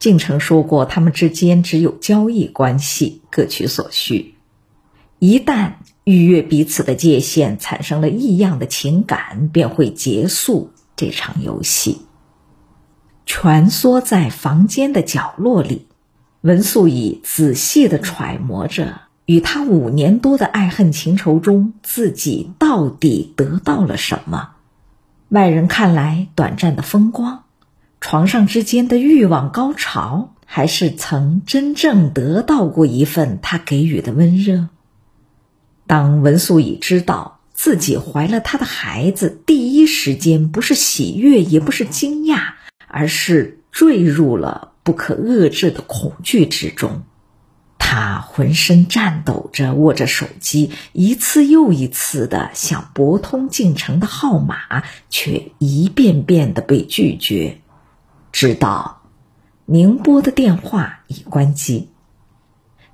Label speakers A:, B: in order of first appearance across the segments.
A: 晋城说过，他们之间只有交易关系，各取所需。一旦逾越彼此的界限，产生了异样的情感，便会结束这场游戏。蜷缩在房间的角落里，文素以仔细的揣摩着，与他五年多的爱恨情仇中，自己到底得到了什么？外人看来短暂的风光。床上之间的欲望高潮，还是曾真正得到过一份他给予的温热？当文素以知道自己怀了他的孩子，第一时间不是喜悦，也不是惊讶，而是坠入了不可遏制的恐惧之中。他浑身颤抖着，握着手机，一次又一次的想拨通进城的号码，却一遍遍的被拒绝。知道，宁波的电话已关机。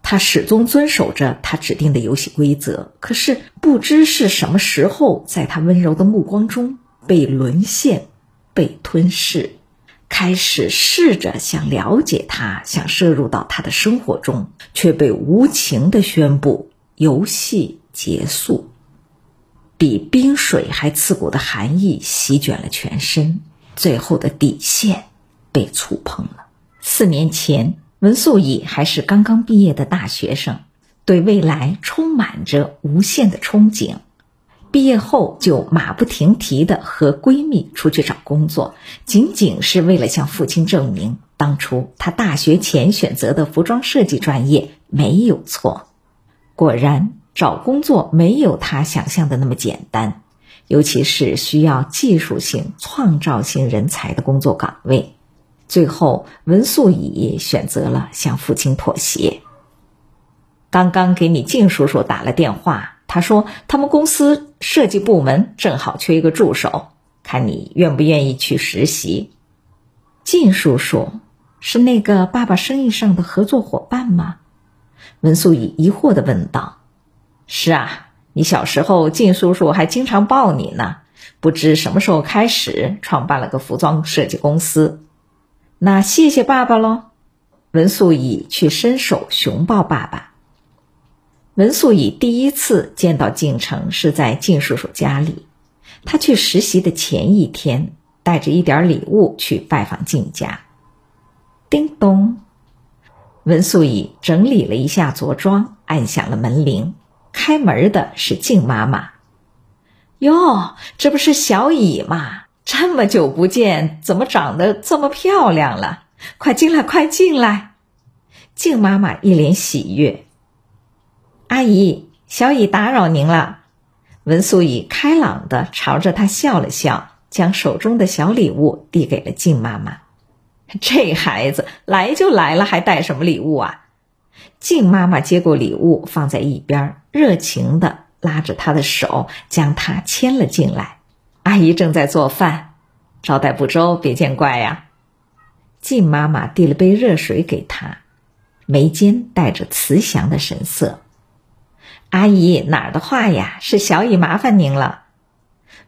A: 他始终遵守着他指定的游戏规则，可是不知是什么时候，在他温柔的目光中被沦陷、被吞噬，开始试着想了解他，想摄入到他的生活中，却被无情的宣布游戏结束。比冰水还刺骨的寒意席卷了全身，最后的底线。被触碰了。四年前，文素以还是刚刚毕业的大学生，对未来充满着无限的憧憬。毕业后就马不停蹄的和闺蜜出去找工作，仅仅是为了向父亲证明，当初他大学前选择的服装设计专业没有错。果然，找工作没有他想象的那么简单，尤其是需要技术性、创造性人才的工作岗位。最后，文素以选择了向父亲妥协。刚刚给你靳叔叔打了电话，他说他们公司设计部门正好缺一个助手，看你愿不愿意去实习。靳叔叔是那个爸爸生意上的合作伙伴吗？文素以疑惑的问道。是啊，你小时候靳叔叔还经常抱你呢。不知什么时候开始创办了个服装设计公司。那谢谢爸爸喽，文素以去伸手熊抱爸爸。文素以第一次见到晋城是在晋叔叔家里，他去实习的前一天，带着一点礼物去拜访晋家。叮咚，文素以整理了一下着装，按响了门铃。开门的是晋妈妈。哟，这不是小乙吗？这么久不见，怎么长得这么漂亮了？快进来，快进来！静妈妈一脸喜悦。阿姨，小乙打扰您了。文素以开朗的朝着他笑了笑，将手中的小礼物递给了静妈妈。这孩子来就来了，还带什么礼物啊？静妈妈接过礼物，放在一边，热情的拉着他的手，将他牵了进来。阿姨正在做饭，招待不周别见怪呀。靳妈妈递了杯热水给她，眉间带着慈祥的神色。阿姨哪儿的话呀？是小乙麻烦您了。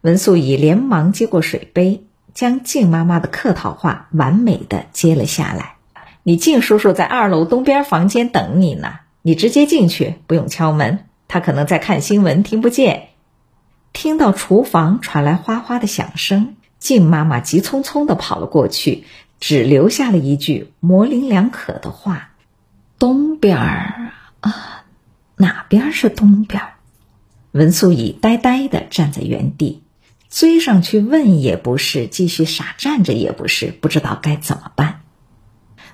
A: 文素乙连忙接过水杯，将靳妈妈的客套话完美的接了下来。你靳叔叔在二楼东边房间等你呢，你直接进去，不用敲门，他可能在看新闻，听不见。听到厨房传来哗哗的响声，静妈妈急匆匆的跑了过去，只留下了一句模棱两可的话：“东边儿啊，哪边是东边？”文素以呆呆的站在原地，追上去问也不是，继续傻站着也不是，不知道该怎么办。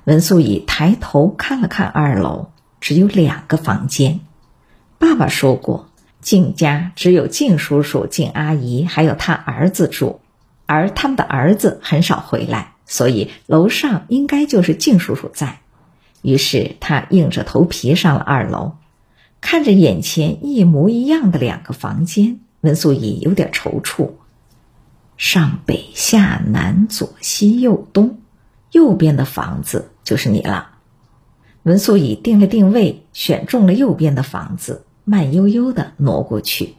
A: 文素以抬头看了看二楼，只有两个房间。爸爸说过。靳家只有靳叔叔、靳阿姨还有他儿子住，而他们的儿子很少回来，所以楼上应该就是靳叔叔在。于是他硬着头皮上了二楼，看着眼前一模一样的两个房间，文素以有点踌躇。上北下南左西右东，右边的房子就是你了。文素以定了定位，选中了右边的房子。慢悠悠的挪过去，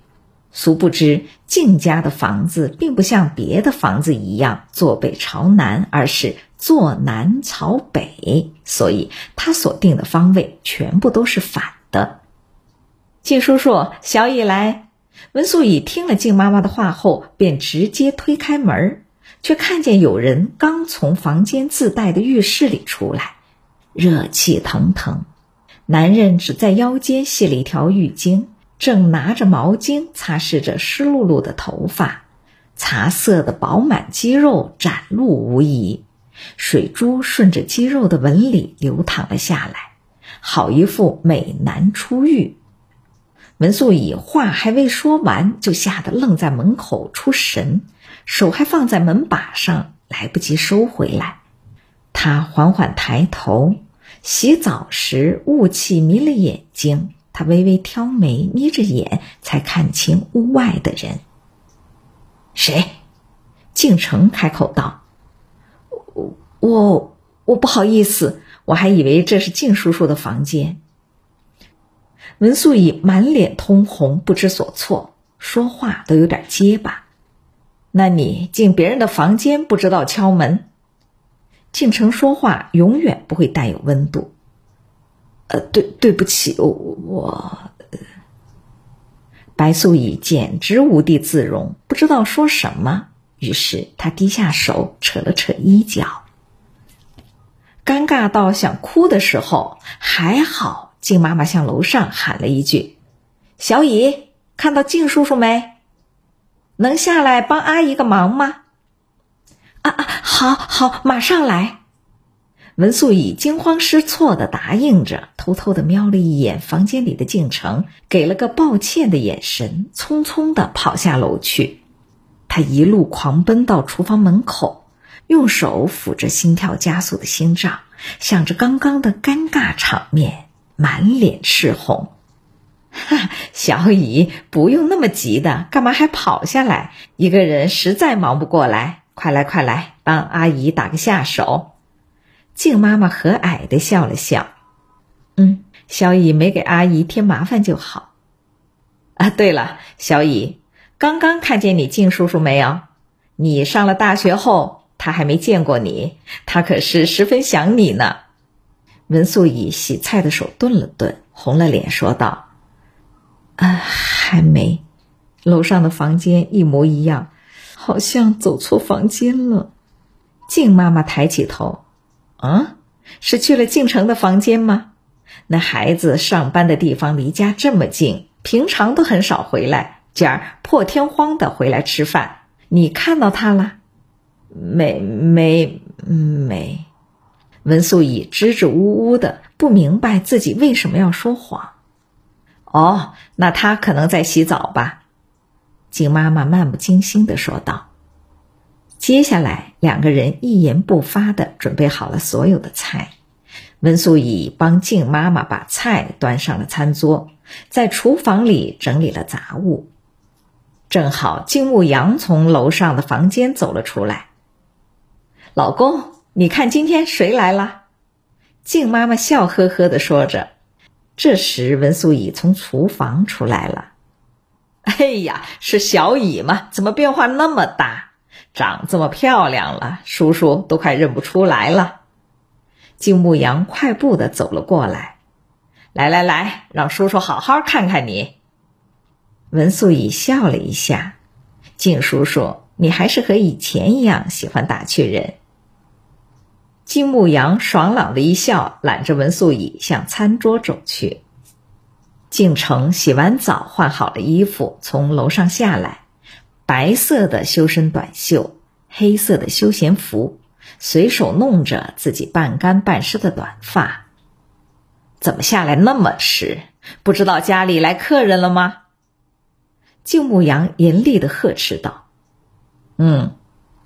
A: 殊不知静家的房子并不像别的房子一样坐北朝南，而是坐南朝北，所以他所定的方位全部都是反的。静叔叔，小乙来。文素乙听了静妈妈的话后，便直接推开门，却看见有人刚从房间自带的浴室里出来，热气腾腾。男人只在腰间系了一条浴巾，正拿着毛巾擦拭着湿漉漉的头发。茶色的饱满肌肉展露无遗，水珠顺着肌肉的纹理流淌了下来，好一副美男出浴。文素以话还未说完，就吓得愣在门口出神，手还放在门把上，来不及收回来。他缓缓抬头，洗澡时雾气迷了眼睛，他微微挑眉，眯着眼才看清屋外的人。谁？敬城开口道：“我我不好意思，我还以为这是静叔叔的房间。”文素以满脸通红，不知所措，说话都有点结巴。那你进别人的房间不知道敲门？进城说话永远不会带有温度。呃，对，对不起，我。白素仪简直无地自容，不知道说什么。于是他低下手，扯了扯衣角。尴尬到想哭的时候，还好静妈妈向楼上喊了一句：“小乙，看到静叔叔没？能下来帮阿姨个忙吗？”“啊啊，好，好，马上来。”文素以惊慌失措的答应着，偷偷的瞄了一眼房间里的静城，给了个抱歉的眼神，匆匆的跑下楼去。他一路狂奔到厨房门口，用手抚着心跳加速的心脏，想着刚刚的尴尬场面，满脸赤红。哈，小乙不用那么急的，干嘛还跑下来？一个人实在忙不过来，快来快来，帮阿姨打个下手。静妈妈和蔼的笑了笑，嗯，小乙没给阿姨添麻烦就好。啊，对了，小乙，刚刚看见你静叔叔没有？你上了大学后，他还没见过你，他可是十分想你呢。文素以洗菜的手顿了顿，红了脸说道：“啊，还没，楼上的房间一模一样，好像走错房间了。”静妈妈抬起头。啊，是去了静城的房间吗？那孩子上班的地方离家这么近，平常都很少回来，今儿破天荒的回来吃饭，你看到他了？没没没。文素以支支吾吾的，不明白自己为什么要说谎。哦，那他可能在洗澡吧？景妈妈漫不经心的说道。接下来，两个人一言不发的准备好了所有的菜。温素以帮静妈妈把菜端上了餐桌，在厨房里整理了杂物。正好静牧阳从楼上的房间走了出来。老公，你看今天谁来了？静妈妈笑呵呵的说着。这时，文素以从厨房出来了。哎呀，是小乙吗？怎么变化那么大？长这么漂亮了，叔叔都快认不出来了。金牧阳快步的走了过来，来来来，让叔叔好好看看你。文素乙笑了一下，静叔叔，你还是和以前一样喜欢打趣人。金牧阳爽朗的一笑，揽着文素乙向餐桌走去。静城洗完澡，换好了衣服，从楼上下来。白色的修身短袖，黑色的休闲服，随手弄着自己半干半湿的短发。怎么下来那么迟？不知道家里来客人了吗？静牧阳严厉的呵斥道：“嗯。”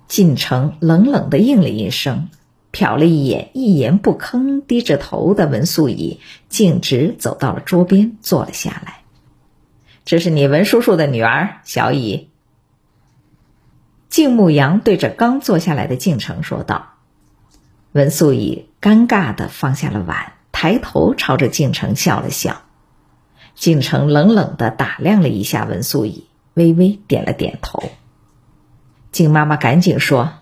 A: 进城冷冷的应了一声，瞟了一眼一言不吭、低着头的文素仪，径直走到了桌边坐了下来。这是你文叔叔的女儿小乙。静牧阳对着刚坐下来的静城说道：“文素以尴尬的放下了碗，抬头朝着静城笑了笑。静城冷冷的打量了一下文素以，微微点了点头。静妈妈赶紧说：‘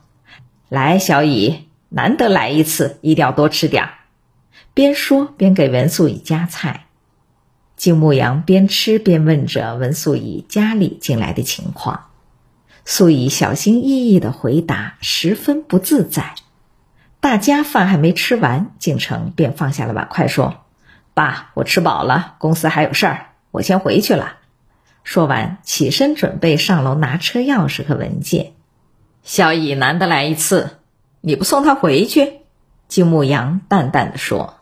A: 来，小乙，难得来一次，一定要多吃点儿。边说边给文素以夹菜。金牧阳边吃边问着文素以家里近来的情况。素以小心翼翼的回答，十分不自在。大家饭还没吃完，敬成便放下了碗筷，说：“爸，我吃饱了，公司还有事儿，我先回去了。”说完，起身准备上楼拿车钥匙和文件。小乙难得来一次，你不送他回去？金牧阳淡淡的说。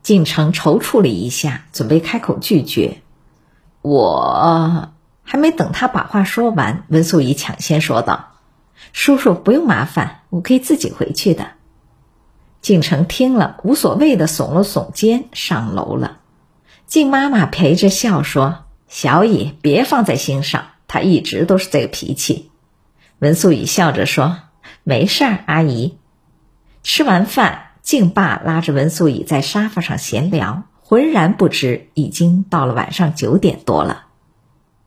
A: 敬成踌躇了一下，准备开口拒绝。我还没等他把话说完，文素怡抢先说道：“叔叔不用麻烦，我可以自己回去的。”敬成听了，无所谓的耸了耸肩，上楼了。静妈妈陪着笑说：“小乙别放在心上，他一直都是这个脾气。”文素怡笑着说：“没事儿，阿姨。”吃完饭。静爸拉着文素以在沙发上闲聊，浑然不知已经到了晚上九点多了。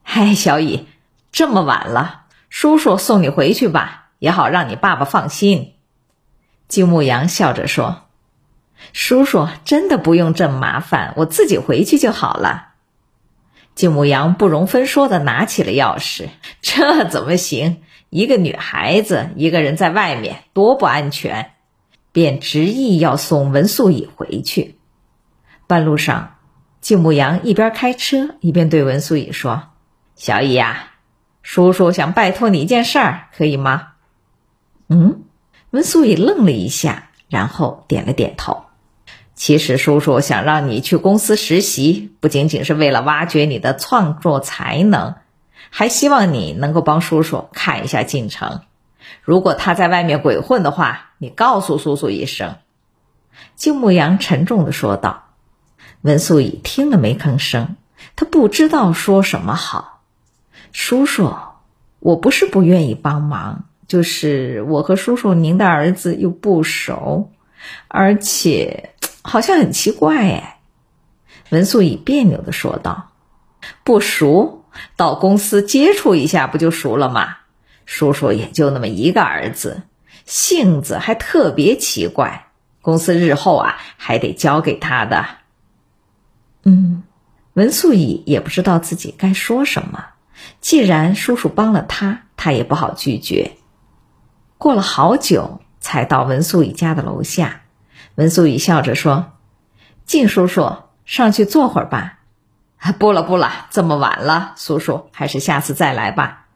A: 嗨，小乙，这么晚了，叔叔送你回去吧，也好让你爸爸放心。金牧阳笑着说：“叔叔真的不用这么麻烦，我自己回去就好了。”金牧阳不容分说的拿起了钥匙，这怎么行？一个女孩子一个人在外面，多不安全。便执意要送文素以回去。半路上，季牧阳一边开车一边对文素以说：“小乙呀，叔叔想拜托你一件事儿，可以吗？”嗯，文素以愣了一下，然后点了点头。其实，叔叔想让你去公司实习，不仅仅是为了挖掘你的创作才能，还希望你能够帮叔叔看一下进程。如果他在外面鬼混的话，你告诉叔叔一声。”金牧阳沉重的说道。文素以听了没吭声，他不知道说什么好。叔叔，我不是不愿意帮忙，就是我和叔叔您的儿子又不熟，而且好像很奇怪哎。文素以别扭的说道：“不熟，到公司接触一下不就熟了吗？”叔叔也就那么一个儿子，性子还特别奇怪。公司日后啊，还得交给他的。嗯，文素以也不知道自己该说什么。既然叔叔帮了他，他也不好拒绝。过了好久，才到文素以家的楼下。文素以笑着说：“靳叔叔，上去坐会儿吧。”“ 不了，不了，这么晚了，叔叔还是下次再来吧。”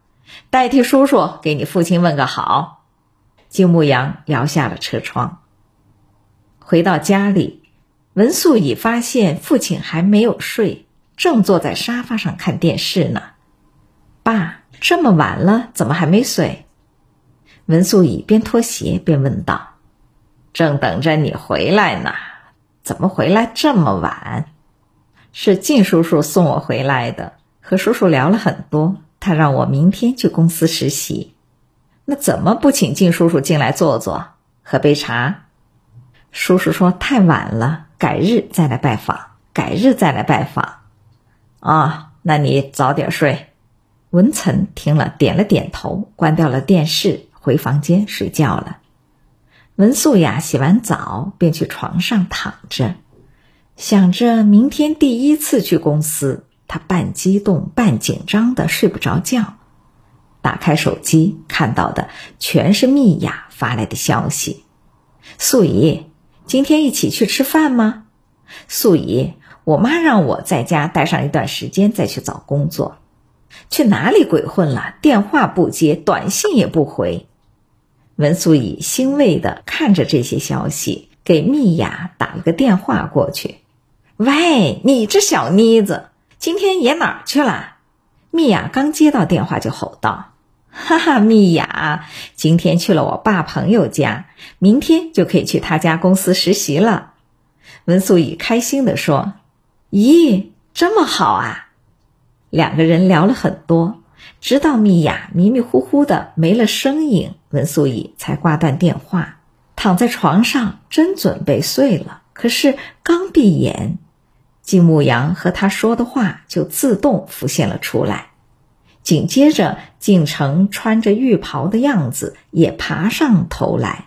A: 代替叔叔给你父亲问个好。金牧阳摇下了车窗。回到家里，文素已发现父亲还没有睡，正坐在沙发上看电视呢。爸，这么晚了，怎么还没睡？文素已边脱鞋边问道：“正等着你回来呢，怎么回来这么晚？”是靳叔叔送我回来的，和叔叔聊了很多。他让我明天去公司实习，那怎么不请靳叔叔进来坐坐，喝杯茶？叔叔说太晚了，改日再来拜访，改日再来拜访。啊，那你早点睡。文岑听了点了点头，关掉了电视，回房间睡觉了。文素雅洗完澡便去床上躺着，想着明天第一次去公司。他半激动半紧张的睡不着觉，打开手机看到的全是蜜雅发来的消息：“素怡，今天一起去吃饭吗？”“素怡，我妈让我在家待上一段时间再去找工作。”“去哪里鬼混了？电话不接，短信也不回。”文素怡欣慰的看着这些消息，给蜜雅打了个电话过去：“喂，你这小妮子！”今天爷哪儿去了？蜜雅刚接到电话就吼道：“哈哈，蜜雅，今天去了我爸朋友家，明天就可以去他家公司实习了。”文素以开心地说：“咦，这么好啊！”两个人聊了很多，直到蜜雅迷迷糊糊的没了声音，文素以才挂断电话，躺在床上真准备睡了。可是刚闭眼。金牧阳和他说的话就自动浮现了出来，紧接着，进城穿着浴袍的样子也爬上头来。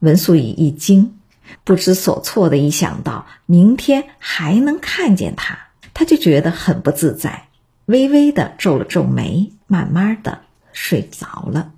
A: 文素以一惊，不知所措的一想到明天还能看见他，他就觉得很不自在，微微的皱了皱眉，慢慢的睡着了。